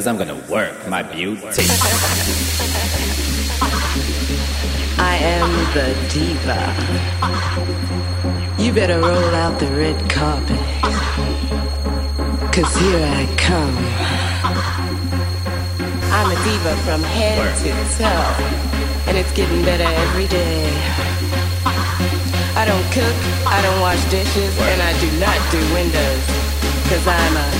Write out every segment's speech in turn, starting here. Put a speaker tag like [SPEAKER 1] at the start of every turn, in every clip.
[SPEAKER 1] Because I'm gonna work my beauty.
[SPEAKER 2] I am the diva. You better roll out the red carpet. Cause here I come. I'm a diva from head to toe. And it's getting better every day. I don't cook, I don't wash dishes, and I do not do windows. Cause I'm a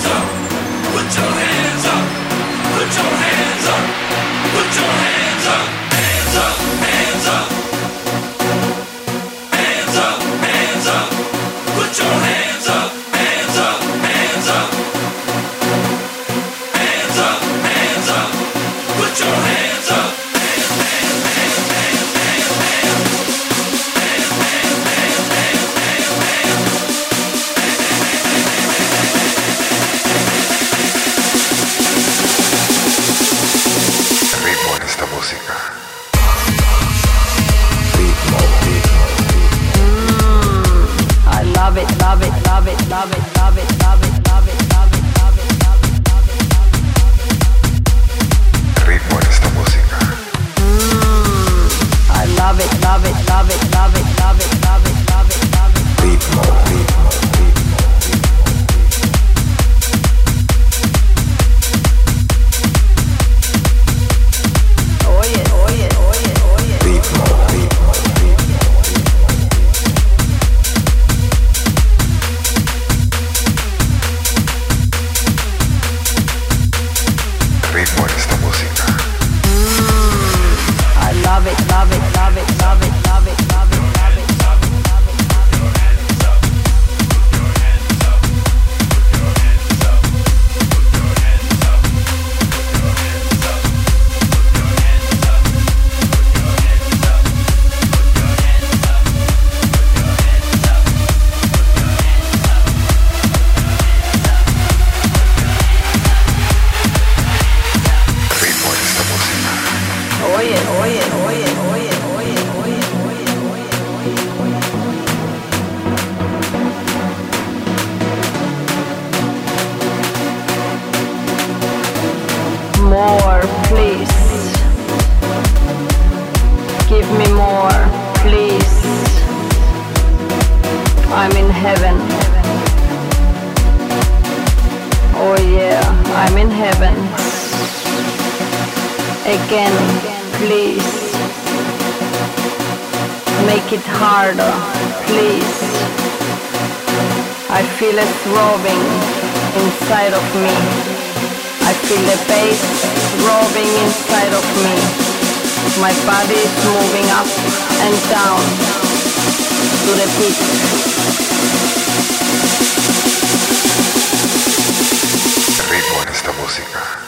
[SPEAKER 3] feel it throbbing inside of me. I feel the bass throbbing inside of me. My body is moving up and down to the beat.
[SPEAKER 4] Ritmo en esta música.